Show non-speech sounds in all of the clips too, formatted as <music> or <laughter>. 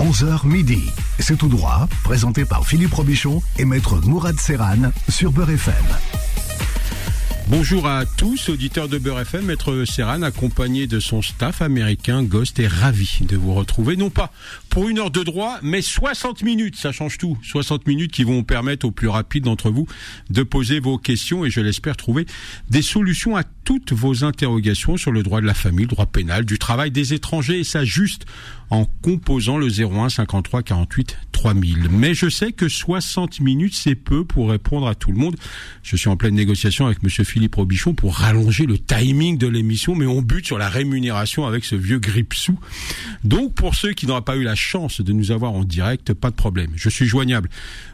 11h midi. C'est tout droit, présenté par Philippe Robichon et maître Mourad Serran sur Beurre FM. Bonjour à tous, auditeurs de Beurre FM. Maître Serran, accompagné de son staff américain, Ghost, est ravi de vous retrouver. Non pas pour une heure de droit, mais 60 minutes. Ça change tout. 60 minutes qui vont permettre aux plus rapides d'entre vous de poser vos questions et je l'espère trouver des solutions à toutes vos interrogations sur le droit de la famille, le droit pénal, du travail des étrangers et ça juste en composant le 01 53 48 3000. Mais je sais que 60 minutes, c'est peu pour répondre à tout le monde. Je suis en pleine négociation avec monsieur Robichon pour rallonger le timing de l'émission, mais on bute sur la rémunération avec ce vieux gripsou. Donc, pour ceux qui n'auraient pas eu la chance de nous avoir en direct, pas de problème. Je suis joignable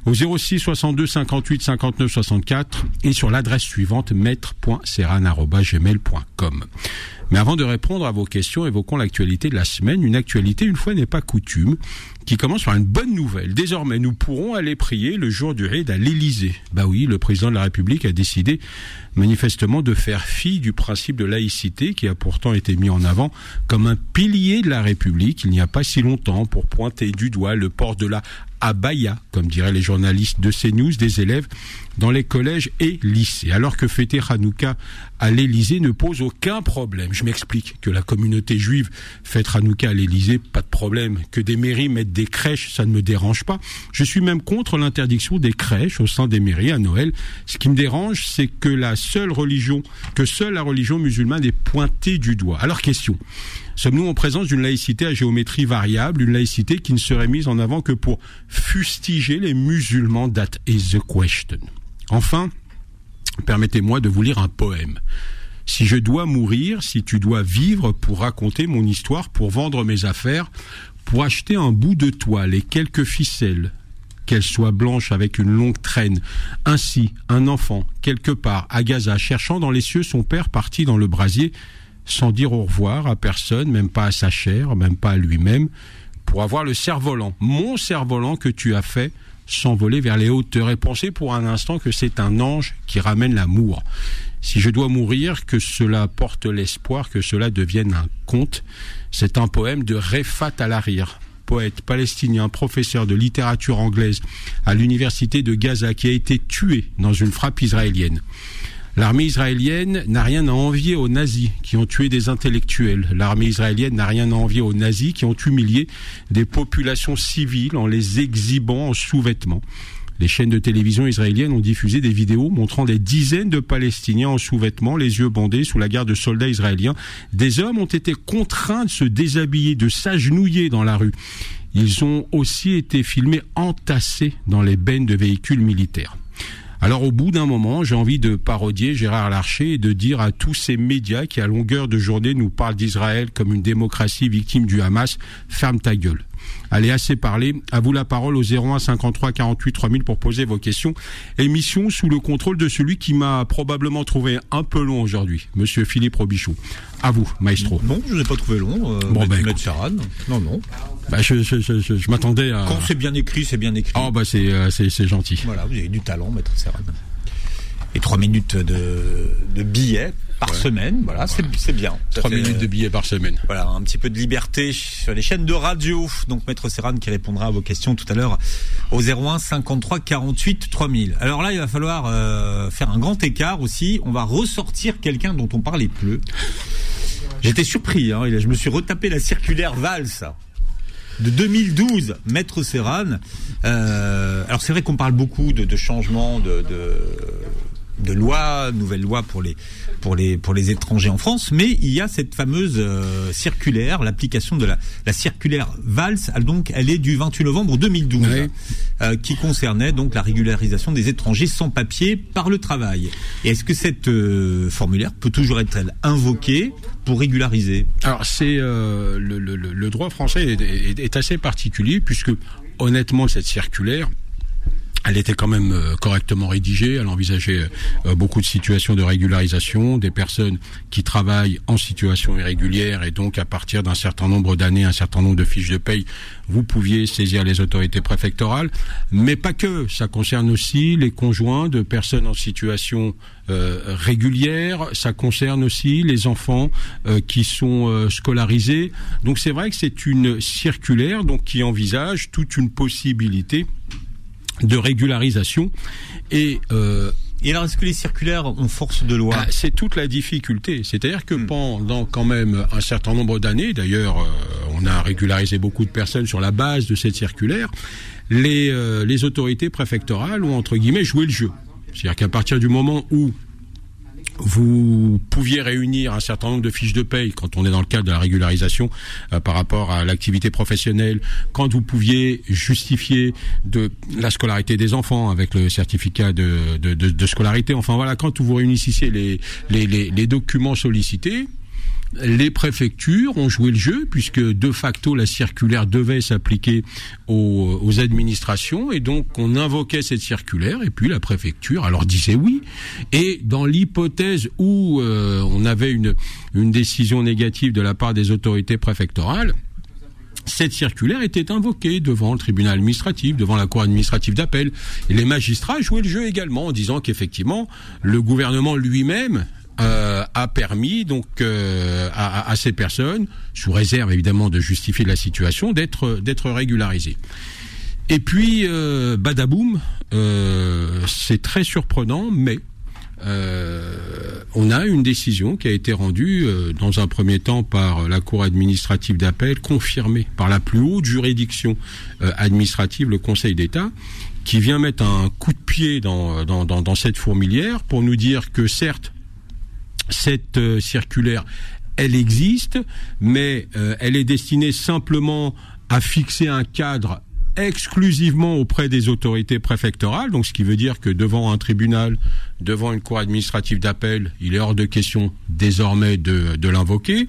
au 06 62 58 59 64 et sur l'adresse suivante maître.serran.gmail.com. Mais avant de répondre à vos questions, évoquons l'actualité de la semaine. Une actualité, une fois n'est pas coutume, qui commence par une bonne nouvelle. Désormais, nous pourrons aller prier le jour du raid à l'Élysée. Bah oui, le président de la République a décidé manifestement de faire fi du principe de laïcité qui a pourtant été mis en avant comme un pilier de la République il n'y a pas si longtemps pour pointer du doigt le port de la abaya, comme diraient les journalistes de CNews, des élèves dans les collèges et lycées. Alors que fêter Hanouka à l'Élysée ne pose aucun problème. Je m'explique que la communauté juive fête Hanouka à l'Élysée, pas de problème. Que des mairies mettent des crèches, ça ne me dérange pas. Je suis même contre l'interdiction des crèches au sein des mairies à Noël. Ce qui me dérange, c'est que la seule religion, que seule la religion musulmane est pointée du doigt. Alors question. Sommes-nous en présence d'une laïcité à géométrie variable, une laïcité qui ne serait mise en avant que pour fustiger les musulmans? That is the question. Enfin, permettez-moi de vous lire un poème. Si je dois mourir, si tu dois vivre pour raconter mon histoire, pour vendre mes affaires, pour acheter un bout de toile et quelques ficelles, qu'elles soient blanches avec une longue traîne. Ainsi, un enfant, quelque part, à Gaza, cherchant dans les cieux son père parti dans le brasier, sans dire au revoir à personne, même pas à sa chair, même pas à lui-même, pour avoir le cerf-volant, mon cerf-volant que tu as fait s'envoler vers les hauteurs et penser pour un instant que c'est un ange qui ramène l'amour. Si je dois mourir, que cela porte l'espoir que cela devienne un conte. C'est un poème de Refat Al-Harir, poète palestinien, professeur de littérature anglaise à l'université de Gaza, qui a été tué dans une frappe israélienne. L'armée israélienne n'a rien à envier aux nazis qui ont tué des intellectuels. L'armée israélienne n'a rien à envier aux nazis qui ont humilié des populations civiles en les exhibant en sous-vêtements. Les chaînes de télévision israéliennes ont diffusé des vidéos montrant des dizaines de Palestiniens en sous-vêtements, les yeux bandés, sous la garde de soldats israéliens. Des hommes ont été contraints de se déshabiller, de s'agenouiller dans la rue. Ils ont aussi été filmés entassés dans les bennes de véhicules militaires. Alors au bout d'un moment, j'ai envie de parodier Gérard Larcher et de dire à tous ces médias qui à longueur de journée nous parlent d'Israël comme une démocratie victime du Hamas, ferme ta gueule. Allez, assez parlé. À vous la parole au 01 53 48 3000 pour poser vos questions. Émission sous le contrôle de celui qui m'a probablement trouvé un peu long aujourd'hui, Monsieur Philippe Robichon. À vous, maestro. Non, je n'ai pas trouvé long. Euh, bon, ben, Non, non. Bah, je, je, je, je m'attendais à. Quand c'est bien écrit, c'est bien écrit. Bah, c'est, euh, c'est, c'est gentil. Voilà, vous avez du talent, maître Serran. Et trois minutes de, de billets par semaine. Voilà, c'est bien. Trois minutes de billets par semaine. Voilà, un petit peu de liberté sur les chaînes de radio. Donc Maître Serran qui répondra à vos questions tout à l'heure au 01 53 48 3000. Alors là, il va falloir euh, faire un grand écart aussi. On va ressortir quelqu'un dont on parlait peu. J'étais surpris. Hein, je me suis retapé la circulaire Valls de 2012, Maître Serran. Euh, alors c'est vrai qu'on parle beaucoup de, de changements de, de de loi, nouvelle loi pour les pour les pour les étrangers en France, mais il y a cette fameuse euh, circulaire, l'application de la, la circulaire Valls, donc elle est du 28 novembre 2012, euh, qui concernait donc la régularisation des étrangers sans papier par le travail. Et est-ce que cette euh, formulaire peut toujours être elle invoquée pour régulariser? Alors c'est le, le, le, droit français est, est, est assez particulier puisque honnêtement cette circulaire elle était quand même euh, correctement rédigée. Elle envisageait euh, beaucoup de situations de régularisation, des personnes qui travaillent en situation irrégulière et donc à partir d'un certain nombre d'années, un certain nombre de fiches de paye, vous pouviez saisir les autorités préfectorales. Mais pas que. Ça concerne aussi les conjoints de personnes en situation euh, régulière. Ça concerne aussi les enfants qui sont scolarisés. Donc c'est vrai que c'est une circulaire donc qui envisage toute une possibilité de régularisation et euh, et alors, est-ce que les circulaires ont force de loi? Ah, C'est toute la difficulté. C'est-à-dire que hmm. pendant quand même un certain nombre d'années, d'ailleurs, euh, on a régularisé beaucoup de personnes sur la base de cette circulaire, les, euh, les autorités préfectorales ont, entre guillemets, joué le jeu. C'est-à-dire qu'à partir du moment où vous pouviez réunir un certain nombre de fiches de paye quand on est dans le cadre de la régularisation euh, par rapport à l'activité professionnelle, quand vous pouviez justifier de la scolarité des enfants avec le certificat de, scolarité, enfin voilà, quand vous réunissiez les documents sollicités, les préfectures ont joué le jeu puisque de facto la circulaire devait s'appliquer aux, administrations et donc on invoquait cette circulaire et puis la préfecture alors disait oui et dans l'hypothèse où euh, on avait une, une décision négative de la part des autorités préfectorales cette circulaire était invoquée devant le tribunal administratif, devant la cour administrative d'appel. Et les magistrats jouaient le jeu également en disant qu'effectivement, le gouvernement lui-même euh, a permis donc euh, à, à, ces personnes, sous réserve évidemment de justifier la situation, d'être d'être régularisées. Et puis euh, badaboum, euh, c'est très surprenant, mais on a une décision qui a été rendue dans un premier temps par la Cour administrative d'appel, confirmée par la plus haute juridiction administrative, le Conseil d'État, qui vient mettre un coup de pied dans, dans, dans, dans cette fourmilière pour nous dire que certes, cette euh, circulaire, elle existe, mais euh, elle est destinée simplement à fixer un cadre exclusivement auprès des autorités préfectorales, donc ce qui veut dire que devant un tribunal, devant une cour administrative d'appel, il est hors de question désormais de, l'invoquer.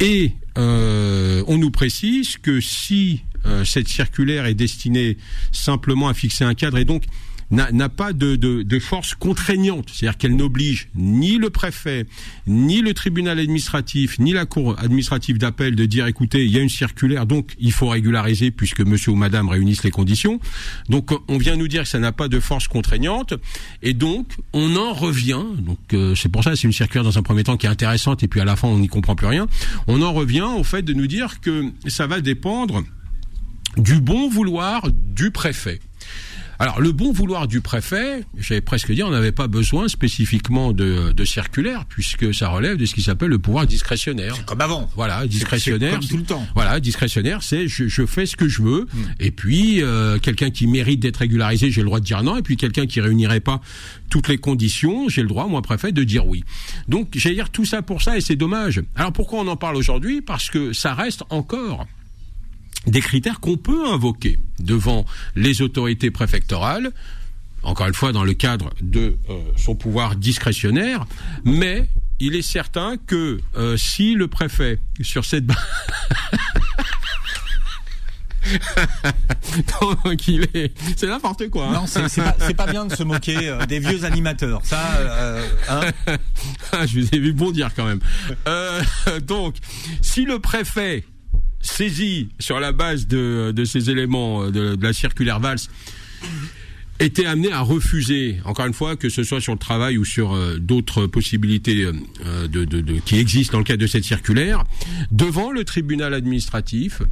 Et euh, on nous précise que si cette circulaire est destinée simplement à fixer un cadre et donc n'a pas de, force contraignante, c'est-à-dire qu'elle n'oblige ni le préfet, ni le tribunal administratif, ni la cour administrative d'appel de dire écoutez, il y a une circulaire, donc il faut régulariser puisque monsieur ou madame réunissent les conditions. Donc on vient nous dire que ça n'a pas de force contraignante, et donc on en revient. Donc euh, c'est pour ça c'est une circulaire dans un premier temps qui est intéressante, et puis à la fin on n'y comprend plus rien. On en revient au fait de nous dire que ça va dépendre du bon vouloir du préfet. Alors le bon vouloir du préfet, j'avais presque dit, on n'avait pas besoin spécifiquement de, de, circulaire puisque ça relève de ce qui s'appelle le pouvoir discrétionnaire. Comme avant. Voilà, discrétionnaire. Comme tout le temps. Voilà, discrétionnaire, c'est je, je, fais ce que je veux. Hmm. Et puis euh, quelqu'un qui mérite d'être régularisé, j'ai le droit de dire non. Et puis quelqu'un qui réunirait pas toutes les conditions, j'ai le droit, moi préfet, de dire oui. Donc j'allais dire tout ça pour ça et c'est dommage. Alors pourquoi on en parle aujourd'hui? Parce que ça reste encore des critères qu'on peut invoquer devant les autorités préfectorales, encore une fois dans le cadre de euh, son pouvoir discrétionnaire, mais il est certain que euh, si le préfet, sur cette base... <laughs> il est, c'est n'importe quoi. Hein. Non, c'est, pas, pas, bien de se moquer euh, des vieux animateurs. Ça, hein <laughs> ah, je vous ai vu bondir quand même. donc, si le préfet saisi sur la base de, de ces éléments de, de la circulaire Valls était amené à refuser, encore une fois, que ce soit sur le travail ou sur euh, d'autres possibilités euh, de, de, qui existent dans le cadre de cette circulaire, devant le tribunal administratif,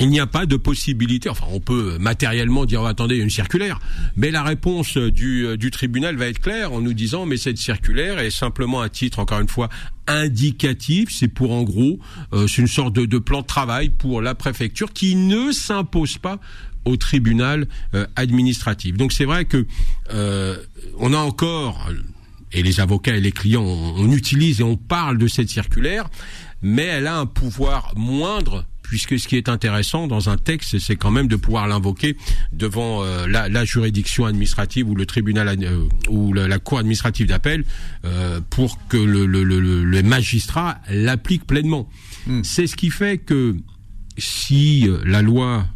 il n'y a pas de possibilité, enfin on peut matériellement dire oh, attendez, une circulaire, mais la réponse du, euh, du tribunal va être claire en nous disant mais cette circulaire est simplement un titre, encore une fois, indicatif, c'est pour en gros, euh, c'est une sorte de, de, plan de travail pour la préfecture qui ne s'impose pas au tribunal euh, administratif. Donc c'est vrai que on a encore et les avocats et les clients, on utilise et on parle de cette circulaire, mais elle a un pouvoir moindre puisque ce qui est intéressant dans un texte, c'est quand même de pouvoir l'invoquer devant euh, la, la, juridiction administrative ou le tribunal euh, ou la, cour administrative d'appel euh, pour que le, le, le, le magistrat l'applique pleinement. Hmm. C'est ce qui fait que si la loi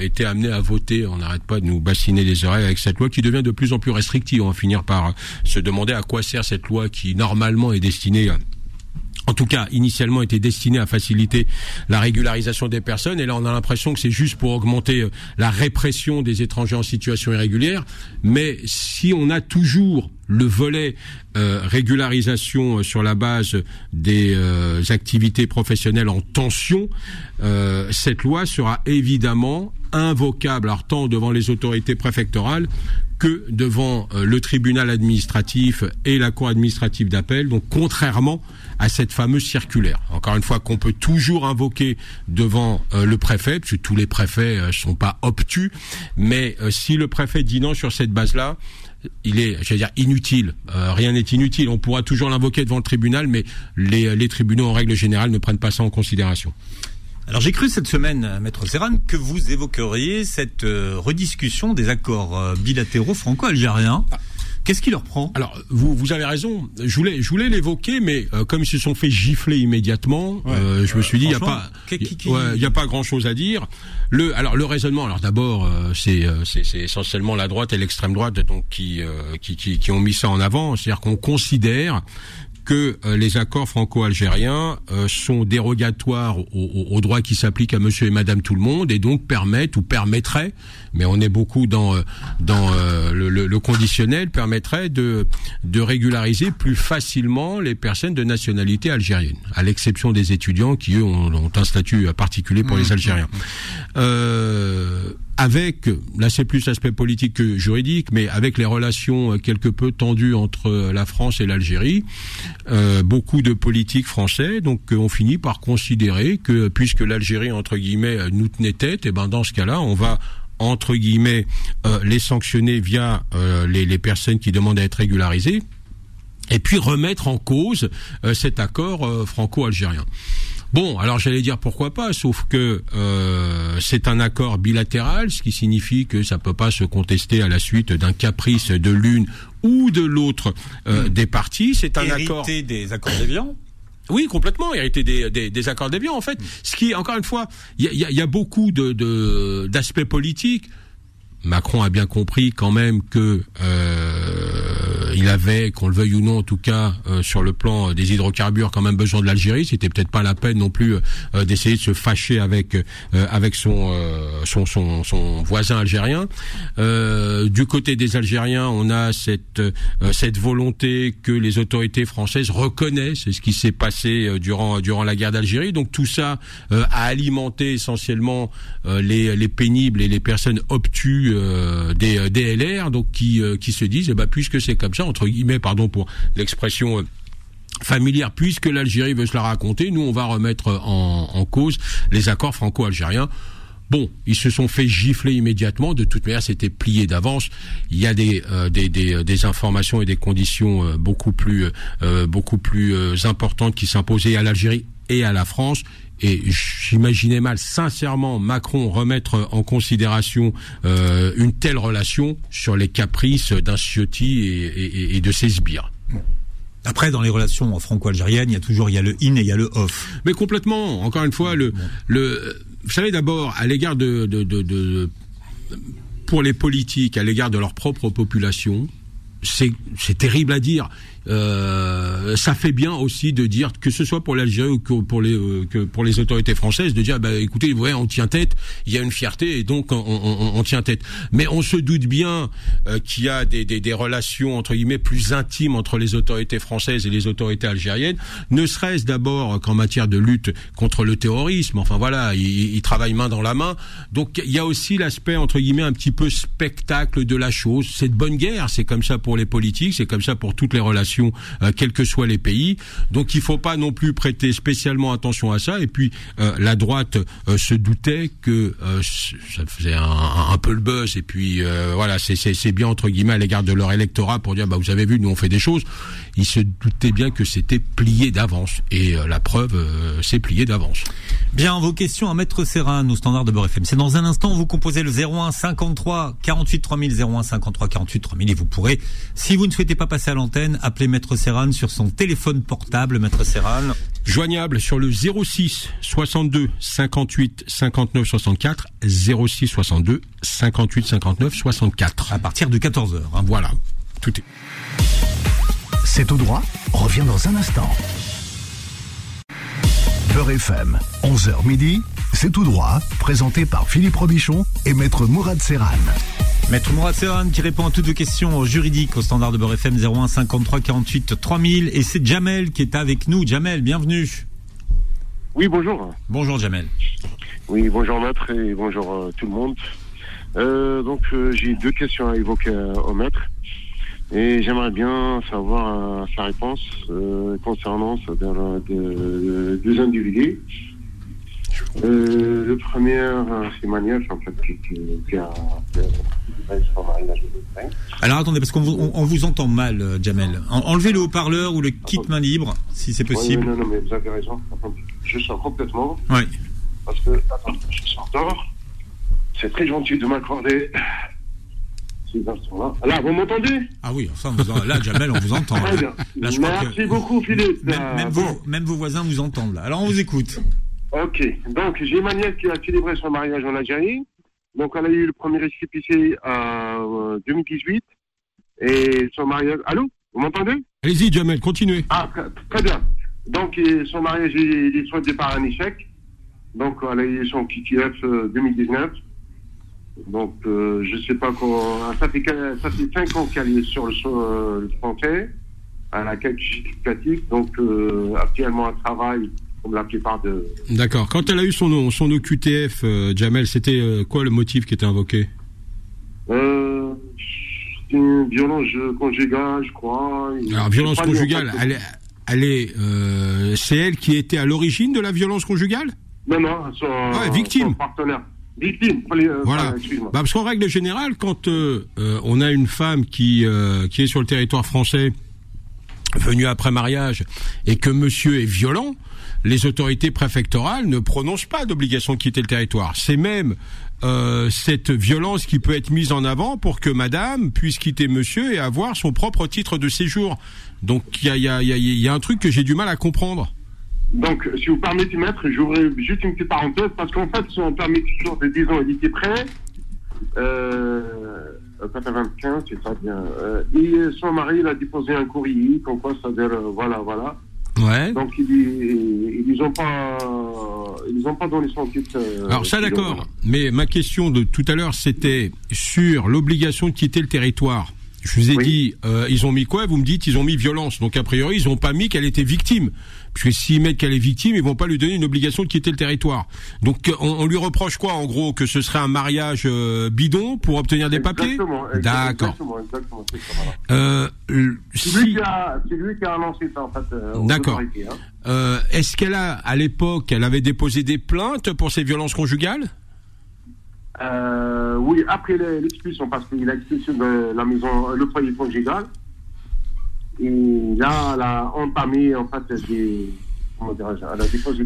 été amenés à voter. On n'arrête pas de nous bassiner les oreilles avec cette loi qui devient de plus en plus restrictive. On va finir par se demander à quoi sert cette loi qui normalement est destinée en tout cas initialement était destiné à faciliter la régularisation des personnes et là on a l'impression que c'est juste pour augmenter euh, la répression des étrangers en situation irrégulière mais si on a toujours le volet euh, régularisation euh, sur la base des activités professionnelles en tension, cette loi sera évidemment invocable, alors tant devant les autorités préfectorales que devant le tribunal administratif et la cour administrative d'appel. Donc contrairement à cette fameuse circulaire. Encore une fois, qu'on peut toujours invoquer devant euh, le préfet, parce que tous les préfets ne euh, sont pas obtus, mais euh, si le préfet dit non sur cette base-là, il est, j'allais dire, inutile. rien n'est inutile. On pourra toujours l'invoquer devant le tribunal, mais les, les tribunaux, en règle générale, ne prennent pas ça en considération. Alors j'ai cru cette semaine, Maître Serran, que vous évoqueriez cette rediscussion des accords bilatéraux franco-algériens. Ah. Qu'est-ce qui leur prend Alors, vous, vous avez raison. Je voulais, je voulais l'évoquer, mais euh, comme ils se sont fait gifler immédiatement, euh, je me suis dit, il n'y a pas, il a pas grand-chose à dire. Le, alors le raisonnement, alors d'abord, euh, c'est, c'est, essentiellement la droite et l'extrême droite donc qui, qui, qui, qui ont mis ça en avant, c'est-à-dire qu'on considère que euh, les accords franco-algériens euh, sont dérogatoires aux, droits qui s'appliquent à monsieur et madame tout le monde et donc permettent ou permettraient, mais on est beaucoup dans euh, dans le, conditionnel, permettrait de de régulariser plus facilement les personnes de nationalité algérienne, à l'exception des étudiants qui eux ont, un statut particulier pour les mmh. Algériens. Euh, avec, là c'est plus aspect politique que juridique, mais avec les relations euh, quelque peu tendues entre euh, la France et l'Algérie, euh, beaucoup de politiques français donc ont fini par considérer que puisque l'Algérie entre guillemets nous tenait tête, et eh ben dans ce cas-là on va entre guillemets les sanctionner via les, les personnes qui demandent à être régularisées et puis remettre en cause cet accord franco-algérien. Bon, alors j'allais dire pourquoi pas, sauf que euh, c'est un accord bilatéral, ce qui signifie que ça peut pas se contester à la suite d'un caprice de l'une ou de l'autre euh, des parties. C'est un accord des accords d'Évian? Oui, complètement, hérité des, des, des accords d'Évian, en fait. Ce qui, encore une fois, il y a, y a, beaucoup de d'aspects politiques. Macron a bien compris quand même que euh, il avait, qu'on le veuille ou non, en tout cas euh, sur le plan des hydrocarbures, quand même besoin de l'Algérie. C'était peut-être pas la peine non plus euh, d'essayer de se fâcher avec avec son, son, son voisin algérien. du côté des Algériens, on a cette cette volonté que les autorités françaises reconnaissent ce qui s'est passé durant durant la guerre d'Algérie. Donc tout ça a alimenté essentiellement les les pénibles et les personnes obtus euh, des euh, DLR, donc qui euh, qui se disent, eh ben, puisque c'est comme ça entre guillemets, pardon pour l'expression familière, puisque l'Algérie veut se la raconter, nous on va remettre en, en cause les accords franco-algériens. Bon, ils se sont fait gifler immédiatement. De toute manière, c'était plié d'avance. Il y a des, des, informations et des conditions beaucoup plus importantes qui s'imposaient à l'Algérie et à la France. Et j'imaginais mal, sincèrement, Macron remettre en considération euh, une telle relation sur les caprices d'un Ciotti et, et, de ses sbires. Après, dans les relations franco-algériennes, il y a toujours il y a le in et il y a le off. Mais complètement. Encore une fois, le, le vous savez d'abord à l'égard de, de, de, de, pour les politiques, à l'égard de leur propre population, c'est terrible à dire. Euh, ça fait bien aussi de dire que ce soit pour l'Algérie ou pour les euh, pour les autorités françaises de dire bah écoutez ouais on tient tête il y a une fierté et donc on, on, on tient tête. Mais on se doute bien euh, qu'il y a des, des, des, relations entre guillemets plus intimes entre les autorités françaises et les autorités algériennes. Ne serait-ce d'abord qu'en matière de lutte contre le terrorisme. Enfin voilà ils, ils travaillent main dans la main. Donc il y a aussi l'aspect entre guillemets un petit peu spectacle de la chose. C'est de bonne guerre. C'est comme ça pour les politiques c'est comme ça pour toutes les relations euh, quels que soient les pays. Donc il faut pas non plus prêter spécialement attention à ça. Et puis euh, la droite euh, se doutait que ça faisait un, peu le buzz. Et puis voilà, c'est bien entre guillemets à l'égard de leur électorat pour dire bah vous avez vu, nous on fait des choses. Ils se doutaient bien que c'était plié d'avance. Et la preuve, c'est plié d'avance. Bien, vos questions à Maître Serran au standard de Beurre FM. C'est dans un instant, vous composez le 01 53 48 3000, 01 53 48 3000 et vous pourrez, si vous ne souhaitez pas passer à l'antenne, appeler Maître Serran sur son téléphone portable, Maître Serran. Joignable sur le 06 62 58 59 64 06 62 58 59 64. À partir de 14 h hein. Voilà, tout est. C'est tout droit. Revient dans un instant. Beurre FM, 11h midi, c'est tout droit, présenté par Philippe Robichon et Maître Mourad Serran. Maître Mourad Serran qui répond à toutes vos questions juridiques au standard de Beurre FM 01 53 48 3000 et c'est Jamel qui est avec nous. Jamel, bienvenue. Oui, bonjour. Bonjour Jamel. Oui, bonjour maître et bonjour euh, tout le monde. Euh, donc euh, j'ai deux questions à évoquer au maître. Et j'aimerais bien savoir sa réponse concernant deux individus. le premier, c'est Maniel, en fait, qui, a alors attendez, parce qu'on vous, on, vous entend mal, Jamel. enlevez le haut-parleur ou le kit main libre, si c'est possible. non, non, mais vous avez raison. Je sors complètement. Oui. Parce que, attends, je sors dehors. C'est très gentil de m'accorder ces instants-là. Là, vous m'entendez? Ah oui, enfin, là, Jamel, on vous entend. Très bien. Merci beaucoup, Philippe. Même, vos, même, vos, voisins vous entendent, là. Alors, on vous écoute. Ok. Donc, j'ai ma nièce qui a célébré son mariage en Algérie. Donc, elle a eu le premier récépissé en 2018. Et son mariage... Allô? Vous m'entendez? Allez-y, Jamel, continuez. Ah, très bien. Donc, son mariage, il est souhaité par un échec. Donc, elle a eu son KTF 2019. Donc, euh, je sais pas quoi. Ça fait, ça fait 5 ans qu'elle est sur le, euh, le français. Elle a quelques justificatifs. Donc, euh, actuellement, elle travaille comme la plupart de. D'accord. Quand elle a eu son, son OQTF, Jamel, c'était quoi le motif qui était invoqué? Euh, une violence conjugale, je crois. Alors, violence conjugale, elle, elle est, euh, c'est elle qui était à l'origine de la violence conjugale? Non, non, son, ah victime. partenaire. Victime. Euh, voilà. Bah, parce qu'en règle générale, quand euh, on a une femme qui qui est sur le territoire français, venue après mariage, et que monsieur est violent, les autorités préfectorales ne prononcent pas d'obligation de quitter le territoire. C'est même euh, cette violence qui peut être mise en avant pour que madame puisse quitter monsieur et avoir son propre titre de séjour. Donc il y a, y, a, y a, un truc que j'ai du mal à comprendre. Donc, si vous permettez, maître, j'ouvre juste une petite parenthèse, parce qu'en fait, son permis de séjour de 10 ans, il était prêt. Euh, 95, c'est ça bien. Euh, et son mari, il a déposé un courrier, comme quoi, c'est-à-dire, euh, voilà, voilà. Ouais. Donc ils, ils, ils ont pas ils ont pas donné son titre. Euh, Alors ça d'accord, mais ma question de tout à l'heure c'était sur l'obligation de quitter le territoire. Je vous ai dit, euh, ils ont mis quoi? Vous me dites, ils ont mis violence. Donc a priori, ils n'ont pas mis qu'elle était victime. Puisque s'ils mettent qu'elle est victime, ils vont pas lui donner une obligation de quitter le territoire. Donc on, on lui reproche quoi en gros Que ce serait un mariage euh, bidon pour obtenir des papiers? D'accord. Euh, c'est lui, qui a, lui qui a annoncé ça en fait. Euh, D'accord. Hein. Euh, Est-ce qu'elle a, à l'époque, elle avait déposé des plaintes pour ces violences conjugales? Euh, oui, après l'expulsion, parce qu'il a expulsé de la maison, le foyer conjugal. Et là, elle a entamé, en fait, des.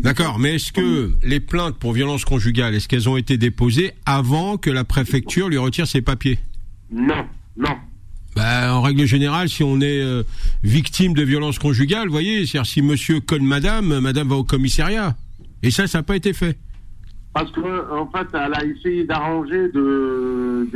D'accord, mais est-ce que les plaintes pour violence conjugale, est-ce qu'elles ont été déposées avant que la préfecture lui retire ses papiers? Non, non. Bah, en règle générale, si on est euh, victime de violence conjugale, vous voyez, c'est-à-dire si monsieur colle madame, madame va au commissariat. Et ça, ça n'a pas été fait. Parce qu'en en fait, elle a essayé d'arranger de,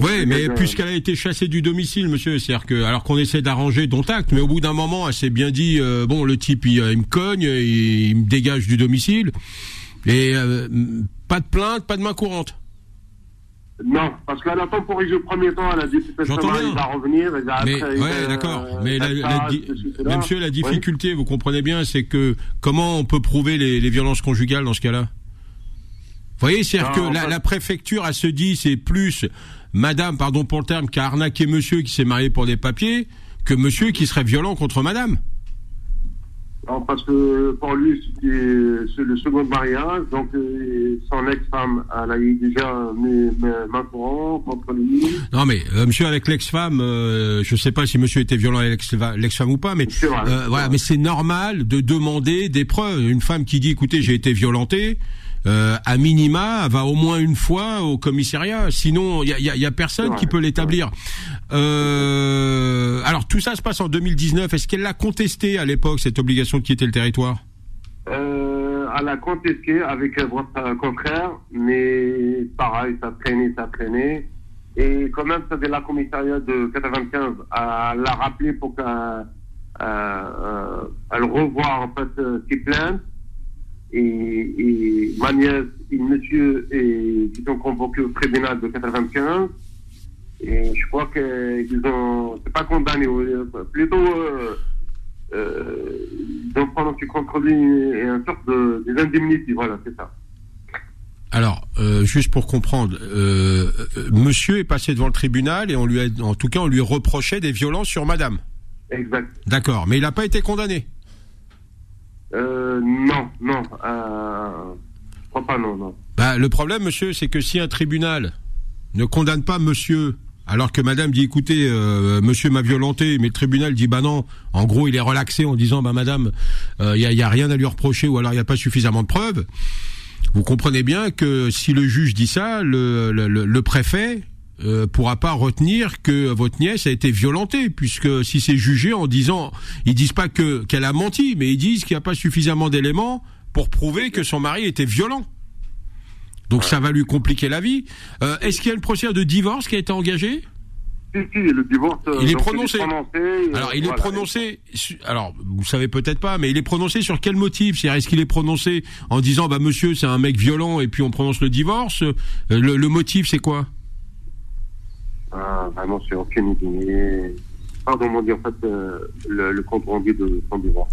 Oui, mais puisqu'elle a été chassée du domicile, monsieur, c'est-à-dire que alors qu'on essaie d'arranger dont acte, mais au bout d'un moment, elle s'est bien dit euh, bon, le type il, me cogne, il, me dégage du domicile, et euh, pas de plainte, pas de main courante. Non, parce qu'elle a pas pour le premier temps, elle a dit que il va revenir. Et mais, ouais, d'accord. mais la, la, monsieur, la difficulté, vous comprenez bien, c'est que comment on peut prouver les, les violences conjugales dans ce cas-là? Voyez, c'est-à-dire que la, la, préfecture, elle se dit, c'est plus madame, pardon pour le terme, qui a arnaqué monsieur qui s'est marié pour des papiers, que monsieur qui serait violent contre madame. Non, parce que pour lui, c'est le second mariage, donc euh, son ex-femme, elle a eu déjà ma courant contre lui. Non, mais euh, monsieur avec l'ex-femme, euh, je sais pas si monsieur était violent avec l'ex-femme ou pas, mais euh, voilà, mais c'est normal de demander des preuves. Une femme qui dit, écoutez, j'ai été violentée, euh, à minima, va au moins une fois au commissariat. Sinon, il y a, y a, personne qui peut l'établir. Euh, alors tout ça se passe en 2019. Est-ce qu'elle l'a contesté à l'époque cette obligation de quitter le territoire? Euh, Elle a contesté avec votre confrère, mais pareil, ça traînait, ça traînait. Et quand même, ça de la commissariat de 95 elle l'a rappelé pour qu'elle euh, elle revoie en fait ses plaintes et, et ma nièce et monsieur et, qui sont convoqués au tribunal de 95. Et je crois qu'ils ont, c'est pas condamné, plutôt, euh, euh, ils ont prononcé contre lui une sorte de, des indemnités, voilà, c'est ça. Alors, euh, juste pour comprendre, euh, euh, monsieur est passé devant le tribunal et on lui a, en tout cas, on lui reprochait des violences sur madame. Exact. D'accord, mais il n'a pas été condamné. Euh, non, non. Euh, je crois pas, non, non. Bah, le problème, monsieur, c'est que si un tribunal ne condamne pas monsieur, alors que madame dit, écoutez, euh, monsieur m'a violenté, mais le tribunal dit, bah non, en gros, il est relaxé en disant, bah madame, il euh, y, a, rien à lui reprocher, ou alors il n'y a pas suffisamment de preuves. Vous comprenez bien que si le juge dit ça, le, le, le préfet, euh, pourra pas retenir que votre nièce a été violentée, puisque si c'est jugé en disant, ils disent pas que qu'elle a menti, mais ils disent qu'il n'y a pas suffisamment d'éléments pour prouver que son mari était violent. Donc ça va lui compliquer la vie. Euh, Est-ce qu'il y a une procédure de divorce qui a été engagée si, si, le divorce. Il est prononcé. alors, il est prononcé. Alors, vous savez peut-être pas, mais il est prononcé sur quel motif? C'est-à-dire, est-ce qu'il est prononcé en disant, bah monsieur, c'est un mec violent, et puis on prononce le divorce? Euh, le, le motif, c'est quoi? Ah, vraiment, c'est aucune idée. Pardon, on dit en fait euh, le, le, compte rendu de son divorce.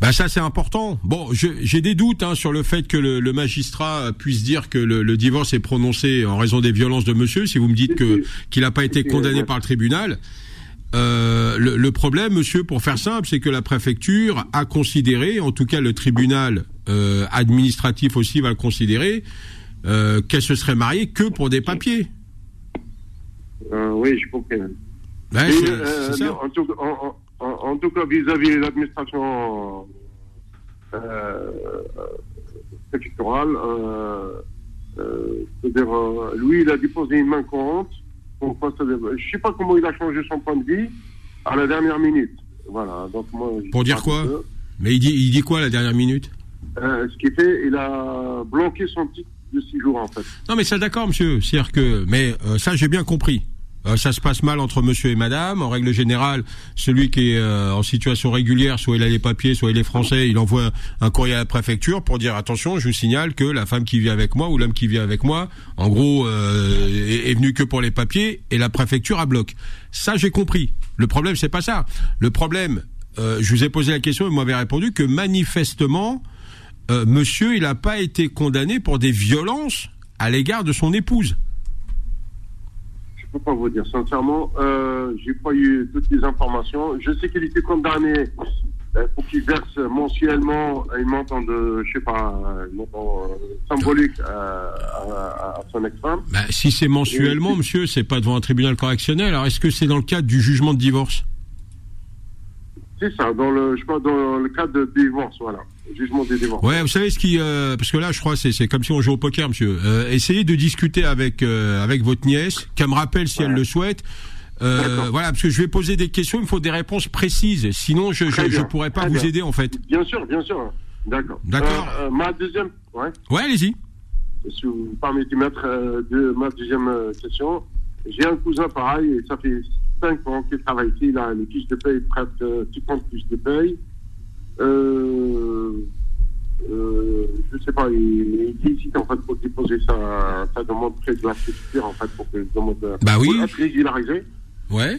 Ben ça c'est important. Bon, j'ai des doutes hein, sur le fait que le, le, magistrat puisse dire que le, le, divorce est prononcé en raison des violences de monsieur. Si vous me dites que qu'il n'a pas été condamné par le tribunal, euh, le, le, problème, monsieur, pour faire simple, c'est que la préfecture a considéré, en tout cas le tribunal euh, administratif aussi va le considérer, euh, qu'elle se serait mariée que pour des papiers. Euh, oui, je comprends. Ben, euh, en, tout, en, en, en, tout, cas, vis-à-vis de l'administration euh, préfectorale, euh, c'est-à-dire, lui, il a déposé une main courante. je ne sais pas comment il a changé son point de vie à la dernière minute. Voilà. Donc moi, Pour dire quoi Mais il dit, il dit quoi à la dernière minute? Ce qui fait, il a bloqué son titre de six jours en fait. Non mais ça d'accord monsieur, c'est-à-dire que mais ça j'ai bien compris. Euh, ça se passe mal entre monsieur et madame. En règle générale, celui qui est euh, en situation régulière, soit il a les papiers, soit il est français, il envoie un courrier à la préfecture pour dire attention, je vous signale que la femme qui vit avec moi ou l'homme qui vit avec moi, en gros, euh, est, venu que pour les papiers et la préfecture a bloc. Ça, j'ai compris. Le problème, c'est pas ça. Le problème, je vous ai posé la question et vous m'avez répondu que manifestement, monsieur, il n'a pas été condamné pour des violences à l'égard de son épouse peux pas vous dire. Sincèrement, euh, j'ai pas eu toutes les informations. Je sais qu'il était condamné euh, pour qu'il verse mensuellement un montant de, je sais pas, montant euh, symbolique à, à, à, son ex-femme. Bah, si c'est mensuellement, monsieur, c'est pas devant un tribunal correctionnel. Alors, est-ce que c'est dans le cadre du jugement de divorce? C'est ça, dans le, je crois, dans le cadre de divorce, voilà jugement des divorces. Ouais, vous savez ce qui, euh, parce que là, je crois, c'est c'est comme si on jouait au poker, monsieur. Euh, essayez de discuter avec euh, avec votre nièce, qu'elle me rappelle si ouais. elle le souhaite. Euh, voilà, parce que je vais poser des questions, il me faut des réponses précises. Sinon, je je, je, pourrais pas Très vous bien. aider en fait. Bien sûr, bien sûr. D'accord. D'accord. Euh, ma deuxième, ouais. Ouais, allez-y. Si vous permettez de mettre de ma deuxième question, j'ai un cousin pareil, et ça fait 5 ans qu'il travaille ici, il a les fiches de paye, presque 50 fiches de paye. Euh, euh, je sais pas, il, il ici en fait pour déposer sa, sa demande près de la préfecture en fait pour que demande bah oui. être régularisé. Ouais.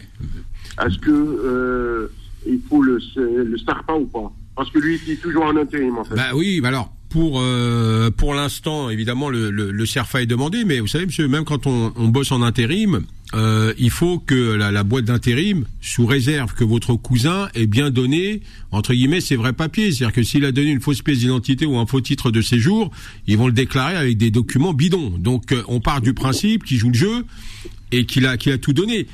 Est-ce que euh, il faut le le SARPA ou pas? Parce que lui il est toujours en intérim en fait. Bah oui, bah alors pour euh, pour l'instant évidemment le, le, le CERFA est demandé, mais vous savez monsieur, même quand on, on bosse en intérim, euh, il faut que la, la boîte d'intérim, sous réserve que votre cousin ait bien donné, entre guillemets, ses vrais papiers. C'est-à-dire que s'il a donné une fausse pièce d'identité ou un faux titre de séjour, ils vont le déclarer avec des documents bidons. Donc euh, on part du principe qu'il joue le jeu et qu'il a, qu'il a tout donné.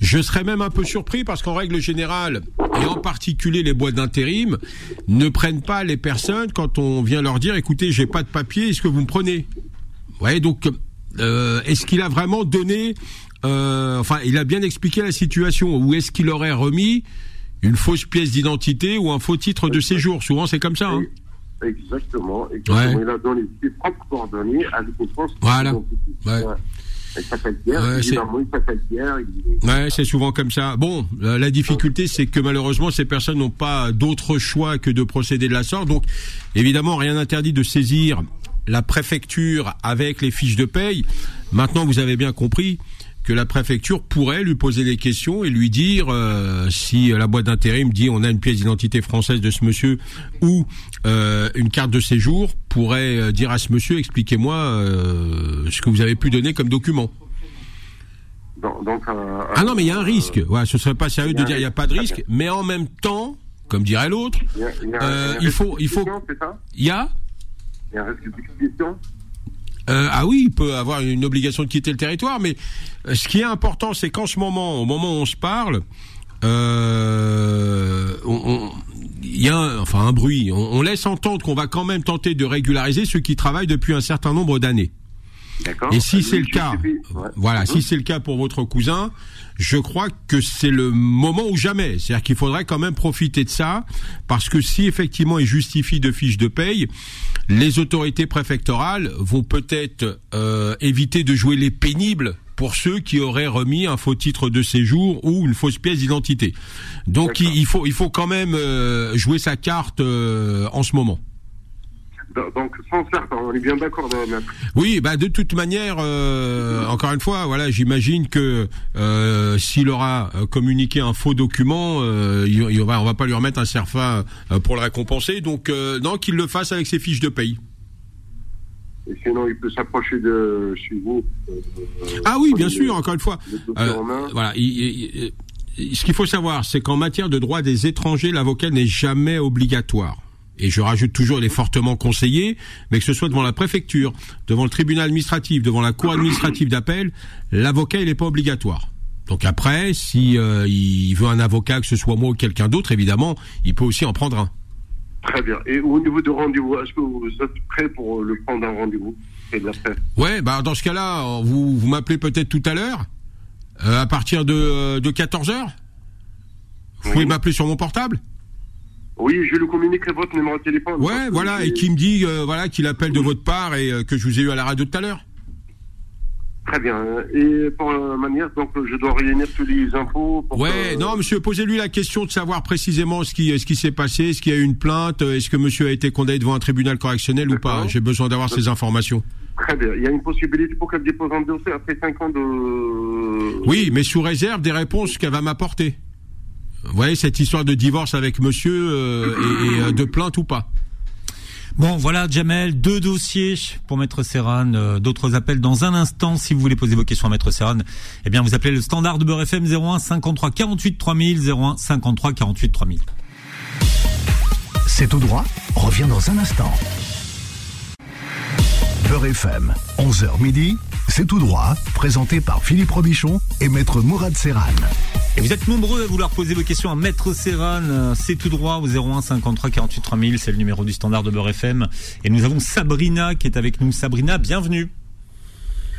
Je serais même un peu surpris parce qu'en règle générale, et en particulier les boîtes d'intérim, ne prennent pas les personnes quand on vient leur dire écoutez, j'ai pas de papier, est-ce que vous me prenez? Ouais, donc euh, est-ce qu'il a vraiment donné euh, enfin, il a bien expliqué la situation ou est-ce qu'il aurait remis une fausse pièce d'identité ou un faux titre de séjour? Souvent, c'est comme ça. Hein. Exactement. exactement. Il a donné ses propres coordonnées avec une fausse Voilà. Ouais. Ouais, c'est- souvent comme ça. Bon, la difficulté, c'est que malheureusement, ces personnes n'ont pas d'autre choix que de procéder de la sorte. Donc, évidemment, rien n'interdit de saisir la préfecture avec les fiches de paye. Maintenant, vous avez bien compris que la préfecture pourrait lui poser des questions et lui dire euh, si la boîte d'intérim dit on a une pièce d'identité française de ce monsieur ou euh, une carte de séjour, pourrait euh, dire à ce monsieur expliquez-moi euh, ce que vous avez pu donner comme document. Donc, donc, Ah non, mais il y a un risque. Ouais, ce serait pas sérieux de dire il y a pas de risque, mais en même temps, comme dirait l'autre, il faut- il faut- il y a Il y a un risque euh, ah oui, il peut avoir une obligation de quitter le territoire, mais euh, ce qui est important, c'est qu'en ce moment, au moment où on se parle, euh, on- on- il y a un, enfin un bruit. On, on laisse entendre qu'on va quand même tenter de régulariser ceux qui travaillent depuis un certain nombre d'années. D'accord. Et si Lui, c'est le cas. Ouais. voilà, Mhm. si c'est le cas pour votre cousin, je crois que c'est le moment ou jamais. C'est-à-dire qu'il faudrait quand même profiter de ça, parce que si effectivement il justifie de fiches de paye, les autorités préfectorales vont peut-être euh, éviter de jouer les pénibles pour ceux qui auraient remis un faux titre de séjour ou une fausse pièce d'identité. Donc il, faut il faut quand même euh, jouer sa carte euh, en ce moment. Do- Donc, sans certes, on est bien d'accord. Oui, bah de toute manière, euh, encore une fois, voilà, j'imagine que euh, s'il aura euh, communiqué un faux document, euh, il, il va, on va pas lui remettre un serfa pour le récompenser. Donc, non, qu'il le fasse avec ses fiches de paye. Et sinon, il peut s'approcher de chez vous. Ah oui, bien sûr, encore une fois. voilà. il- il- il- ce qu'il faut savoir, c'est qu'en matière de droit des étrangers, l'avocat n'est jamais obligatoire. Et je rajoute toujours, il est fortement conseillé, mais que ce soit devant la préfecture, devant le tribunal administratif, devant la cour administrative d'appel, l'avocat, il n'est pas obligatoire. Donc après, si euh, il veut un avocat, que ce soit moi ou quelqu'un d'autre, évidemment, il peut aussi en prendre un. Très bien. Et au niveau du rendez-vous, est-ce que vous êtes prêt pour le prendre un rendez-vous de paix. Ouais, bah dans ce cas-là, vous, vous m'appelez peut-être tout à l'heure, euh, à partir de, euh, de 14 heures? Vous Oui. pouvez m'appeler sur mon portable? Oui, je lui communiquerai votre numéro de téléphone. Ouais, voilà, et qui me dit euh, voilà qu'il appelle de votre part et euh, que je vous ai eu à la radio tout à l'heure. Très bien. Et pour la manière, donc, je dois réunir tous les infos. Pour Ouais, que- non, monsieur, posez-lui la question de savoir précisément ce qui, ce qui s'est passé, est-ce qu'il y a eu une plainte, euh, est-ce que monsieur a été condamné devant un tribunal correctionnel ou pas. J'ai besoin d'avoir ces informations. Très bien. Il y a une possibilité pour qu'elle dépose un dossier après 5 ans de. Oui, mais sous réserve des réponses qu'elle va m'apporter. Vous voyez, cette histoire de divorce avec monsieur euh, et, et, euh, de plainte ou pas? Bon, voilà, Jamel, deux dossiers pour Maître Serran. euh, D'autres appels dans un instant. Si vous voulez poser vos questions à Maître Serran, eh bien, vous appelez le standard de Beurre FM 01 53 48 3000 01 53 48 3000. C'est tout droit, revient dans un instant. Beurre FM, 11h midi, c'est tout droit, présenté par Philippe Robichon et Maître Mourad Serran. Et vous êtes nombreux à vouloir poser vos questions à Maître Serran. C'est tout droit au 01 53 48 3000. C'est le numéro du standard de Beurre FM. Et nous avons Sabrina qui est avec nous. Sabrina, bienvenue.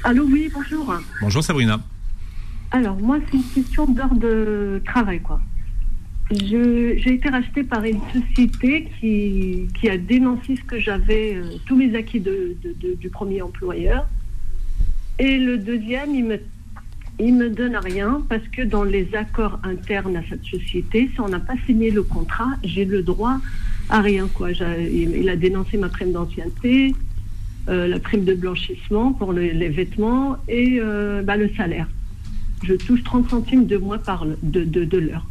Allô, oui, bonjour. Bonjour Sabrina. Alors, moi, c'est une question d'heure de travail, quoi. J'ai été rachetée par une société qui, qui a dénoncé ce que j'avais, euh, tous mes acquis de, du premier employeur. Et le deuxième, il me, il me donne rien parce que dans les accords internes à cette société, si on n'a pas signé le contrat, j'ai le droit à rien, quoi. Il, a dénoncé ma prime d'ancienneté, euh, la prime de blanchissement pour le- les vêtements et euh, bah, le salaire. Je touche 30 centimes de mois par de, de, de l'heure.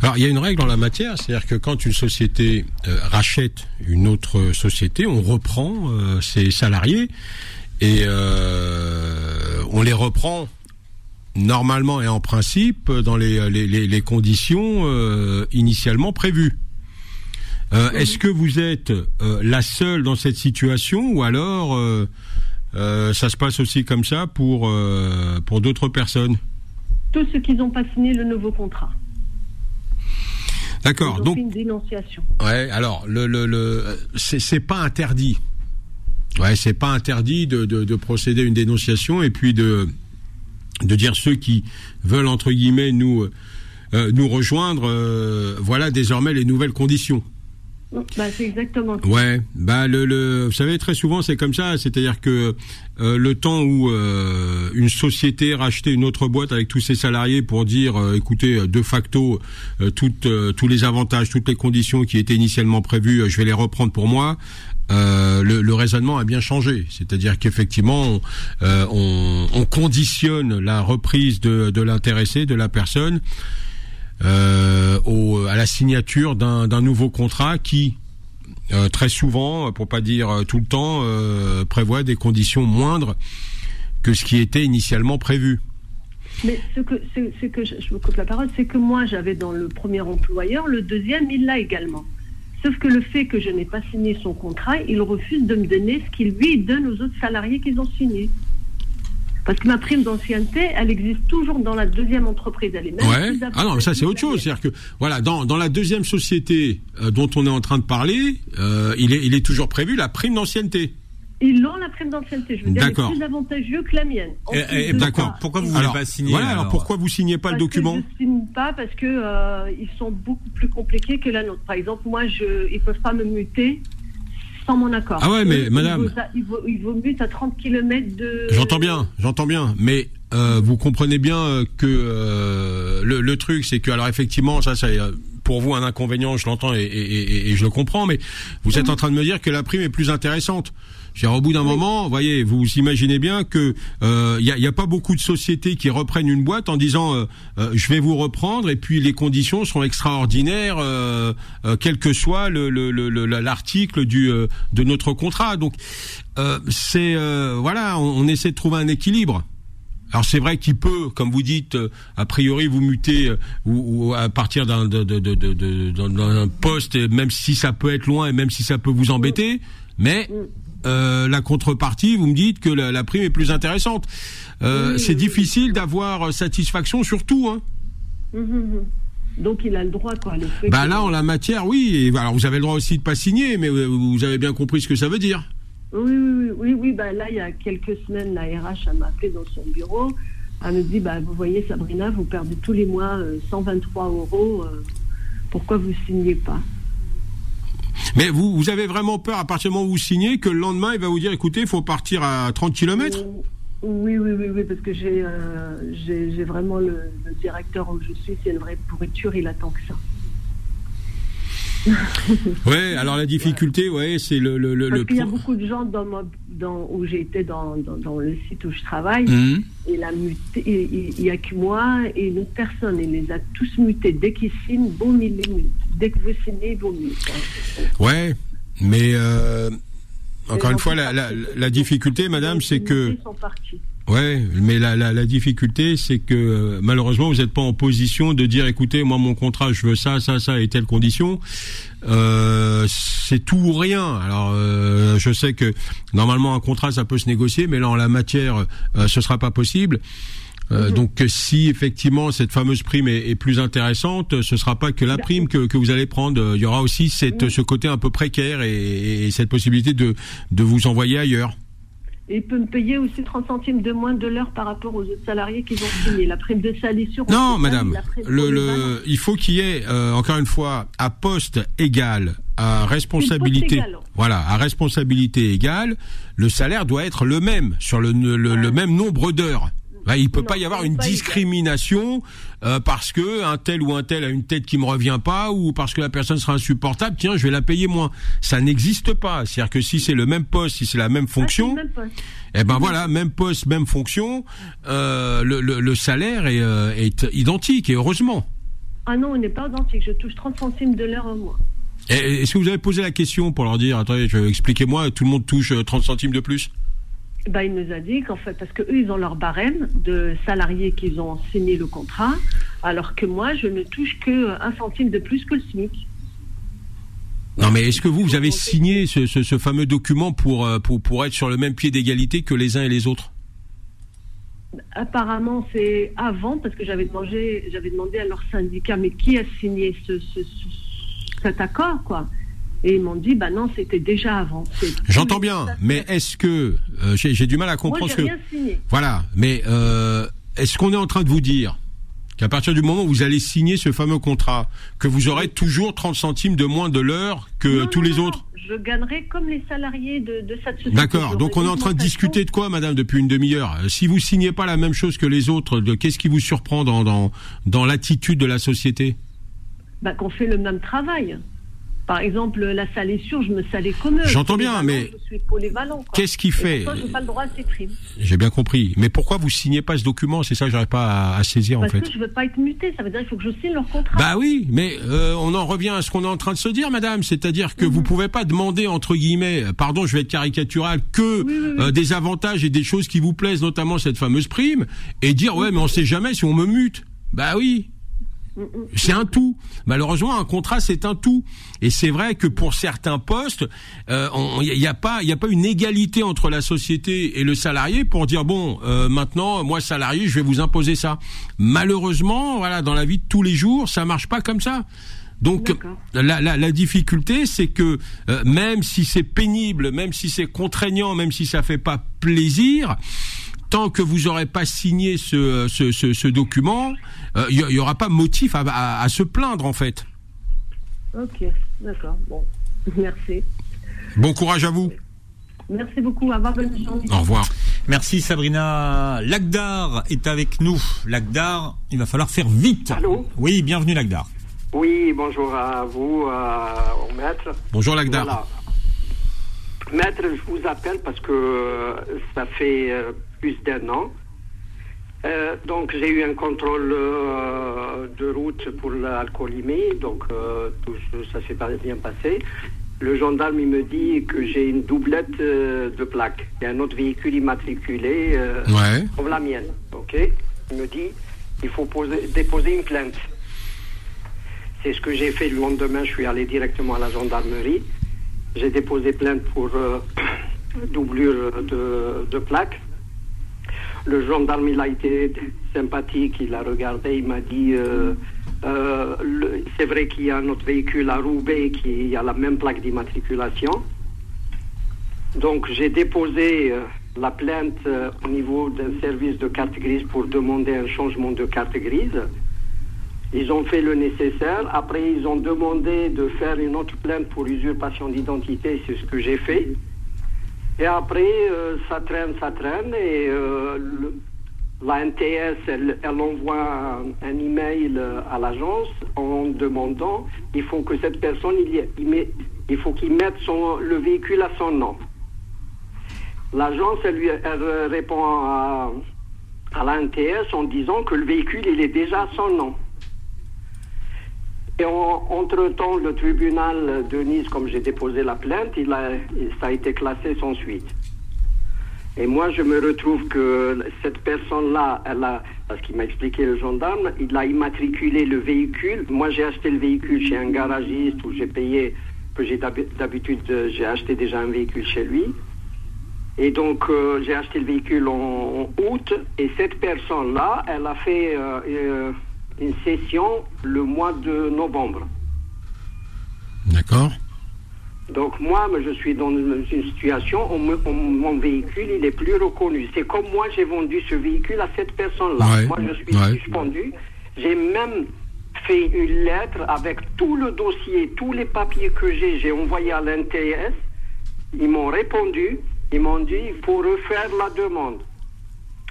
Alors, il y a une règle en la matière, c'est-à-dire que quand une société euh, rachète une autre société, on reprend euh, ses salariés et euh, on les reprend normalement et en principe dans les, les, conditions initialement prévues. Est-ce que vous êtes la seule dans cette situation ou alors ça se passe aussi comme ça pour, pour d'autres personnes? Tous ceux qui n'ont pas signé le nouveau contrat. D'accord. Donc, une dénonciation. ouais. Alors, le, le, le c'est, c'est pas interdit. Ouais, c'est pas interdit de, de, de procéder à une dénonciation et puis de de dire ceux qui veulent entre guillemets nous euh, nous rejoindre. euh, voilà désormais les nouvelles conditions. Bah, c'est exactement ça. Ouais, bah le, le vous savez très souvent c'est comme ça, c'est-à-dire que euh, le temps où euh, une société rachetait une autre boîte avec tous ses salariés pour dire euh, écoutez de facto euh, toutes euh, tous les avantages, toutes les conditions qui étaient initialement prévues, euh, je vais les reprendre pour moi. Le, le raisonnement a bien changé, c'est-à-dire qu'effectivement on, on, on conditionne la reprise de, de l'intéressé, de la personne, euh, à la signature d'un nouveau contrat qui, euh, très souvent, pour pas dire euh, tout le temps, prévoit des conditions moindres que ce qui était initialement prévu. Mais ce que, que je, me coupe la parole, c'est que moi, j'avais dans le premier employeur, le deuxième, il l'a également. Sauf que le fait que je n'ai pas signé son contrat, il refuse de me donner ce qu'il lui donne aux autres salariés qu'ils ont signé. Parce que ma prime d'ancienneté, elle existe toujours dans la deuxième entreprise. Elle est même Ouais. plus Ah non, mais ça c'est autre chose. C'est-à-dire que voilà, dans, dans la deuxième société euh, dont on est en train de parler, euh, il est il est toujours prévu la prime d'ancienneté. Ils ont la prime d'ancienneté. Je veux dire, elle est D'accord. plus avantageux que la mienne. Et de d'accord. Pourquoi vous Alors pas signer voilà. Alors, alors pourquoi vous signez pas le document que Je signe pas parce que euh, ils sont beaucoup plus compliqués que la nôtre. Par exemple, moi, je, ils peuvent pas me muter sans mon accord. Ah ouais, mais madame- ils vous mutent à 30 km de. J'entends bien, j'entends bien, mais euh, vous comprenez bien euh, que euh, le, le truc, c'est que alors effectivement, ça, c'est euh, pour vous un inconvénient, je l'entends et, et- et- et je le comprends, mais vous êtes en train de me dire que la prime est plus intéressante. Je veux dire, au bout d'un moment, voyez, vous imaginez bien que il y, a, y a pas beaucoup de sociétés qui reprennent une boîte en disant euh, euh, je vais vous reprendre et puis les conditions sont extraordinaires, euh, euh, quel que soit le- le- le- le- l'article du euh, de notre contrat. Donc euh, c'est euh, voilà, on, on essaie de trouver un équilibre. Alors c'est vrai qu'il peut, comme vous dites, euh, a priori vous muter euh, ou, ou à partir d'un de, poste, même si ça peut être loin et même si ça peut vous embêter, mais euh, la contrepartie, vous me dites que la, la prime est plus intéressante. Euh, Oui, c'est oui, difficile d'avoir euh, satisfaction sur tout. Hein. Mhm, mhm. Donc il a le droit, quoi. Le Bah là, en la matière, oui. Et, alors vous avez le droit aussi de pas signer, mais vous avez bien compris ce que ça veut dire. Oui, oui, oui, oui, oui, bah là, il y a quelques semaines, la RH m'a appelé dans son bureau. Elle me dit, bah, vous voyez, Sabrina, vous perdez tous les mois euh, 123 euros. pourquoi vous signez pas? Mais vous, vous avez vraiment peur à partir du moment où vous signez que le lendemain, il va vous dire, écoutez, il faut partir à 30 km Oui, oui, oui, oui, parce que j'ai euh, j'ai vraiment le, le directeur où je suis, c'est une vraie pourriture, il attend que ça. <laughs> Ouais, alors la difficulté, ouais, c'est le, le, le, Parce le qu'il y a beaucoup de gens dans, ma- dans, où j'ai été dans, dans, dans le site où je travaille, Mhm. et la il n'y a que moi et une autre personne, il les a tous mutés. Dès qu'ils signent, boum, ils les mutent. Dès que vous signez, boum, ils. Ouais, mais euh, encore une fois, la, la, difficulté, madame, c'est que mutés sont partis. Ouais, mais la, la, la difficulté, c'est que euh, malheureusement, vous n'êtes pas en position de dire, écoutez, moi, mon contrat, je veux ça, ça, ça et telle condition. Euh, c'est tout ou rien. Alors, euh, je sais que normalement, un contrat, ça peut se négocier, mais là, en la matière, euh, ce sera pas possible. Euh, Donc, euh, si effectivement cette fameuse prime est, est plus intéressante, ce sera pas que la prime que, que vous allez prendre. Il y aura aussi cette, ce côté un peu précaire et, et cette possibilité de, de vous envoyer ailleurs. Et il peut me payer aussi 30 centimes de moins de l'heure par rapport aux autres salariés qui ont signé. La prime de salissure. on Non, madame. Le, le, il faut qu'il y ait, euh, encore une fois, à poste égal, à responsabilité, égal. voilà, à responsabilité égale, le salaire doit être le même sur le, le, le même nombre d'heures. Bah, il peut Non, pas y avoir une discrimination euh, parce que un tel ou un tel a une tête qui me revient pas ou parce que la personne sera insupportable. Tiens, je vais la payer moins. Ça n'existe pas. C'est-à-dire que si c'est le même poste, si c'est la même Ah, fonction, même eh ben voilà, même poste, même fonction, euh, le, le, le salaire est, euh, est identique et heureusement. Ah non, on n'est pas identique. Je touche 30 centimes de l'heure au mois. Est-ce que vous avez posé la question pour leur dire, attendez, expliquez-moi, tout le monde touche euh, 30 centimes de plus? Bah, il nous a dit qu'en fait, parce qu'eux, ils ont leur barème de salariés qu'ils ont signé le contrat, alors que moi, je ne touche que un centime de plus que le SMIC. Non, mais est-ce que vous, vous avez signé ce, ce, ce fameux document pour, euh, pour, pour être sur le même pied d'égalité que les uns et les autres? Apparemment, c'est avant, parce que j'avais demandé, j'avais demandé à leur syndicat, mais qui a signé ce- cet accord, quoi? Et ils m'ont dit, bah non, c'était déjà avant. C'est- J'entends bien, mais est-ce que euh, j'ai du mal à comprendre ce que rien signé. voilà, mais euh, est-ce qu'on est en train de vous dire qu'à partir du moment où vous allez signer ce fameux contrat, que vous aurez toujours 30 centimes de moins de l'heure que Non, tous non, les non, autres Je gagnerai comme les salariés de, de cette société. D'accord. Donc on est en train de discuter de quoi, madame, depuis une demi-heure? Euh, Si vous signez pas la même chose que les autres, qu'est-ce qui vous surprend dans dans, dans l'attitude de la société? Bah, qu'on fait le même travail. Par exemple, la salissure, je me salais comme eux. J'entends bien, mais Je. Qu'est-ce qui fait pourtant, j'ai pas le droit à ces primes. J'ai bien compris. Mais pourquoi vous signez pas ce document? C'est ça que j'arrive pas à, à saisir en Parce fait. que je veux pas être muté. Ça veut dire qu'il faut que je signe leur contrat. Bah oui, mais euh, on en revient à ce qu'on est en train de se dire, madame. C'est-à-dire que Mhm. vous pouvez pas demander entre guillemets, pardon, je vais être caricatural, que Oui, oui, oui. euh, des avantages et des choses qui vous plaisent, notamment cette fameuse prime, et dire ouais, mais on sait jamais si on me mute. Bah oui. C'est un tout. Malheureusement, un contrat c'est un tout. Et c'est vrai que pour certains postes, il n'y a, pas, il y a pas une égalité entre la société et le salarié pour dire bon, euh, maintenant, moi salarié, je vais vous imposer ça. Malheureusement, voilà, dans la vie de tous les jours, ça marche pas comme ça. Donc D'accord. la, la, la difficulté, c'est que euh, même si c'est pénible, même si c'est contraignant, même si ça fait pas plaisir, tant que vous aurez pas signé ce, ce, ce, ce document, euh, il y, y aura pas motif à, à, à se plaindre en fait. Ok, d'accord. Bon, <laughs> merci. Bon courage à vous. Merci beaucoup. Au revoir, bonne journée. Au revoir. Merci Sabrina. Lagdar est avec nous. Lagdar, il va falloir faire vite. Allô Oui, bienvenue Lagdar. Oui, bonjour à vous, au maître. Bonjour Lagdar. Voilà. Maître, je vous appelle parce que euh, ça fait euh, plus d'un an. Euh, donc j'ai eu un contrôle euh, de route pour l'alcoolémie, donc euh, tout ça s'est pas bien passé. Le gendarme il me dit que j'ai une doublette euh, de plaques. Il y a un autre véhicule immatriculé Ouais. comme la mienne. Ok Il me dit il faut poser, déposer une plainte. C'est ce que j'ai fait le lendemain. Je suis allé directement à la gendarmerie. J'ai déposé plainte pour <clears throat> doublure de, de plaques. Le gendarme, il a été sympathique, il a regardé, il m'a dit euh, euh, c'est vrai qu'il y a un autre véhicule à Roubaix qui a la même plaque d'immatriculation. Donc j'ai déposé euh, la plainte au niveau d'un service de carte grise pour demander un changement de carte grise. Ils ont fait le nécessaire. Après, ils ont demandé de faire une autre plainte pour usurpation d'identité. C'est ce que j'ai fait. Et après, euh, ça traîne, ça traîne. Et euh, la NTS, elle, elle envoie un, email à l'agence en demandant il faut que cette personne, il faut qu'il mette son, le véhicule à son nom. L'agence, elle, lui, elle répond à, à la NTS en disant que le véhicule, il est déjà à son nom. Et en- entre-temps, le tribunal de Nice, comme j'ai déposé la plainte, il a, ça a été classé sans suite. Et moi, je me retrouve que cette personne-là, elle a, parce qu'il m'a expliqué le gendarme, il a immatriculé le véhicule. Moi, j'ai acheté le véhicule chez un garagiste où j'ai payé, que j'ai d'habi- d'habitude, j'ai acheté déjà un véhicule chez lui. Et donc, euh, j'ai acheté le véhicule en, en août. Et cette personne-là, elle a fait euh, euh, une session le mois de novembre. D'accord. Donc moi, je suis dans une situation où mon véhicule, il est plus reconnu. C'est comme moi, j'ai vendu ce véhicule à cette personne-là. Ouais, Moi, je suis ouais. suspendu. J'ai même fait une lettre avec tout le dossier, tous les papiers que j'ai. J'ai envoyé à l'NTS. Ils m'ont répondu. Ils m'ont dit, il faut refaire la demande.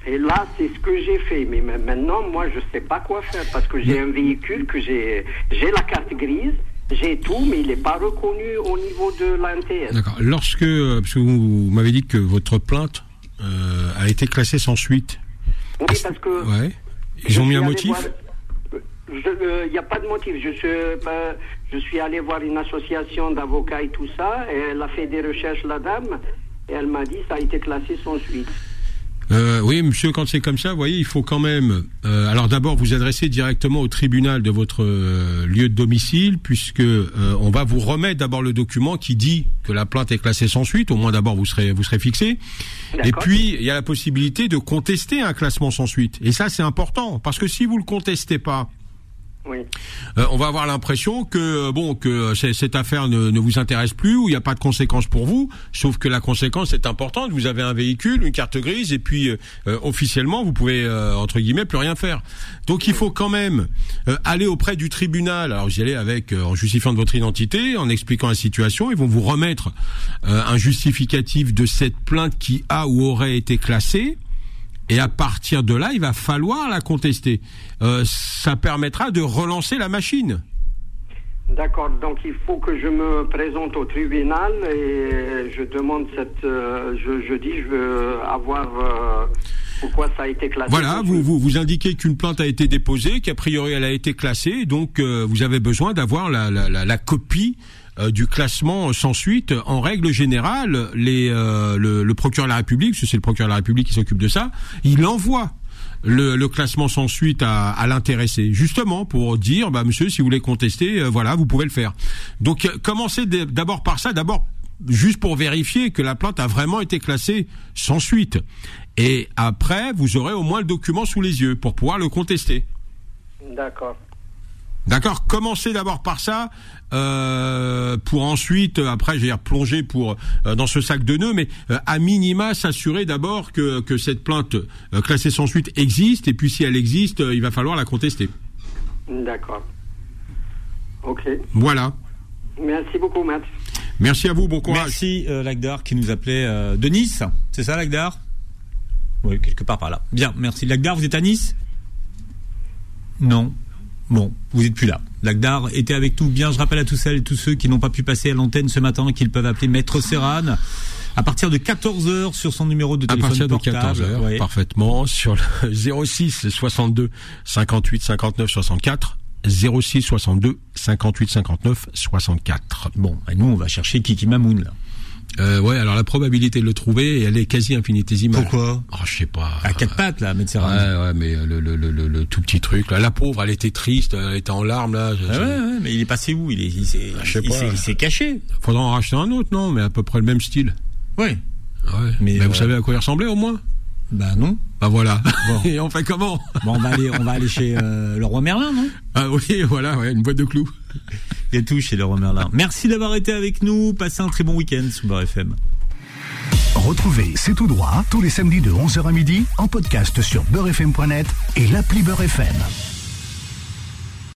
Et là, c'est ce que j'ai fait. Mais ma- maintenant, moi, je ne sais pas quoi faire parce que j'ai un véhicule que j'ai, j'ai la carte grise, j'ai tout, mais il n'est pas reconnu au niveau de l'NTS. D'accord. Lorsque, euh, parce que vous m'avez dit que votre plainte euh, a été classée sans suite. Oui, parce que. Ouais. Ils ont mis un motif. Je- Il n'y a pas de motif. Je suis, je suis allé voir une association d'avocats et tout ça, et elle a fait des recherches, la dame, et elle m'a dit ça a été classé sans suite. Euh, oui, monsieur, quand c'est comme ça, vous voyez, il faut quand même. euh, alors d'abord, vous adresser directement au tribunal de votre euh, lieu de domicile, puisque euh, on va vous remettre d'abord le document qui dit que la plainte est classée sans suite. Au moins, d'abord, vous serez vous serez fixé. Et puis, il y a la possibilité de contester un classement sans suite. Et ça, c'est important, parce que si vous le contestez pas, Oui. euh, on va avoir l'impression que euh, bon que c'est- cette affaire ne, ne vous intéresse plus ou il n'y a pas de conséquences pour vous, sauf que la conséquence est importante. Vous avez un véhicule, une carte grise, et puis euh, euh, officiellement vous pouvez euh, entre guillemets plus rien faire. Donc il faut quand même euh, aller auprès du tribunal. Alors vous allez avec euh, en justifiant de votre identité, en expliquant la situation, ils vont vous remettre euh, un justificatif de cette plainte qui a ou aurait été classée. Et à partir de là, il va falloir la contester. Euh, ça permettra de relancer la machine. D'accord, donc il faut que je me présente au tribunal et je demande cette. euh, je, je dis, je veux avoir. euh, pourquoi ça a été classé Voilà, vous, vous, vous indiquez qu'une plainte a été déposée, qu'a priori elle a été classée, donc euh, vous avez besoin d'avoir la, la, la, la copie du classement sans suite. En règle générale, les, euh, le, le procureur de la République, c'est le procureur de la République qui s'occupe de ça, il envoie le, le classement sans suite à, à l'intéressé, justement pour dire, bah monsieur, si vous voulez contester, euh, voilà, vous pouvez le faire. Donc euh, commencez d'abord par ça, d'abord juste pour vérifier que la plainte a vraiment été classée sans suite. Et après, vous aurez au moins le document sous les yeux pour pouvoir le contester. D'accord. D'accord Commencez d'abord par ça, euh, pour ensuite, euh, après, j'ai replonger pour euh, dans ce sac de nœuds, mais euh, à minima s'assurer d'abord que, que cette plainte euh, classée sans suite existe, et puis si elle existe, euh, il va falloir la contester. D'accord. Ok. Voilà. Merci beaucoup, Matt. Merci à vous, bon courage. Merci euh, Lagdar qui nous appelait euh, de Nice. C'est ça Lagdar? Oui, quelque part par là. Bien, merci. Lagdar, vous êtes à Nice? Non. Bon, vous n'êtes plus là. Lagdar était avec nous. Bien, je rappelle à tous celles et tous ceux qui n'ont pas pu passer à l'antenne ce matin qu'ils peuvent appeler Maître Serran à partir de 14h sur son numéro de À téléphone partir de portable. 14 heures, Ouais. parfaitement, sur le 06 62 58 59 64. 06 62 58 59 64. Bon, bah, nous on va chercher Kiki Mamoun là. Euh, ouais, alors la probabilité de le trouver, elle est quasi infinitésimale. Pourquoi? Oh, je sais pas. À quatre pattes là, Maître Ouais, ouais, mais le, le, le, tout petit truc là, la pauvre, elle était triste, elle était en larmes là. Ah ouais, ouais, mais il est passé où? Il est, il s'est, Ah, s'est- il s'est caché. Faudra en racheter un autre, non Mais à peu près le même style. Ouais. Ouais. Mais, Mais, vous euh, savez à quoi il ressemblait au moins? Bah non. Bah voilà. Bon. <laughs> Et on fait comment Bon, on va aller, on va aller chez euh, le roi Merlin, non? Ah oui, voilà, ouais, une boîte de clous. Il y a tout chez le roi Merlin. Merci d'avoir été avec nous. Passez un très bon week-end sous Beurre FM. Retrouvez C'est tout droit tous les samedis de 11h à midi en podcast sur beurrefm.net et l'appli Beurre FM.